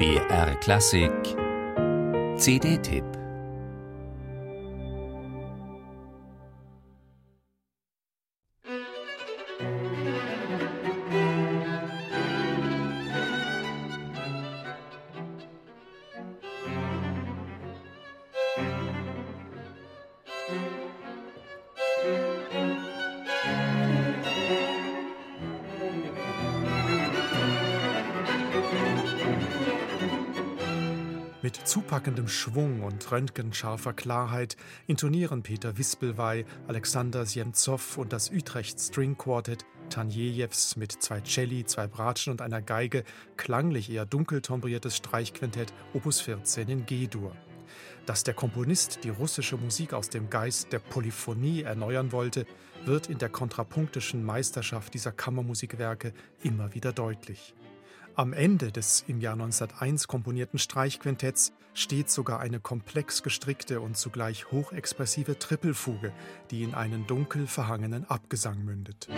BR Klassik. CD-Tipp Mit zupackendem Schwung und röntgenscharfer Klarheit intonieren Peter Wispelwey, Alexander Siemzow und das Utrecht String Quartet Tanjejews mit zwei Celli, zwei Bratschen und einer Geige klanglich eher dunkel tombriertes Streichquintett Opus 14 in G-Dur. Dass der Komponist die russische Musik aus dem Geist der Polyphonie erneuern wollte, wird in der kontrapunktischen Meisterschaft dieser Kammermusikwerke immer wieder deutlich. Am Ende des im Jahr 1901 komponierten Streichquintetts steht sogar eine komplex gestrickte und zugleich hochexpressive Trippelfuge, die in einen dunkel verhangenen Abgesang mündet.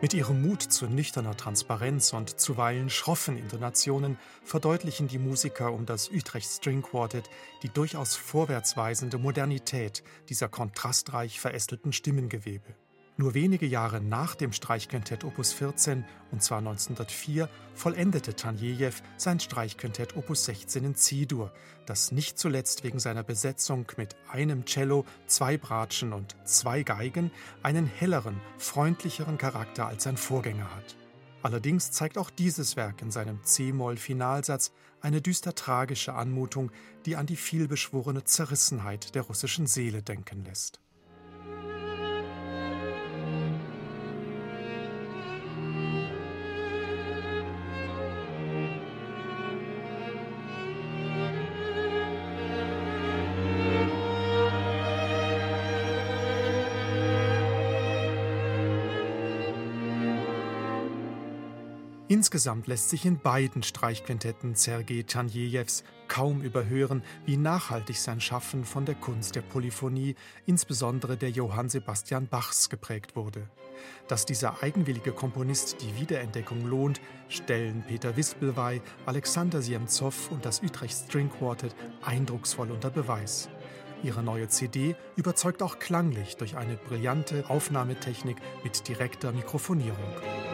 Mit ihrem Mut zu nüchterner Transparenz und zuweilen schroffen Intonationen verdeutlichen die Musiker um das Utrecht String Quartet die durchaus vorwärtsweisende Modernität dieser kontrastreich verästelten Stimmengewebe. Nur wenige Jahre nach dem Streichquintett Opus 14, und zwar 1904, vollendete Tanjejew sein Streichquintett Opus 16 in C-Dur, das nicht zuletzt wegen seiner Besetzung mit einem Cello, zwei Bratschen und zwei Geigen einen helleren, freundlicheren Charakter als sein Vorgänger hat. Allerdings zeigt auch dieses Werk in seinem C-Moll-Finalsatz eine düster tragische Anmutung, die an die vielbeschworene Zerrissenheit der russischen Seele denken lässt. Insgesamt lässt sich in beiden Streichquintetten Sergei Tanjejews kaum überhören, wie nachhaltig sein Schaffen von der Kunst der Polyphonie, insbesondere der Johann Sebastian Bachs, geprägt wurde. Dass dieser eigenwillige Komponist die Wiederentdeckung lohnt, stellen Peter Wispelwey, Alexander Siemzow und das Utrecht String Quartet eindrucksvoll unter Beweis. Ihre neue CD überzeugt auch klanglich durch eine brillante Aufnahmetechnik mit direkter Mikrofonierung.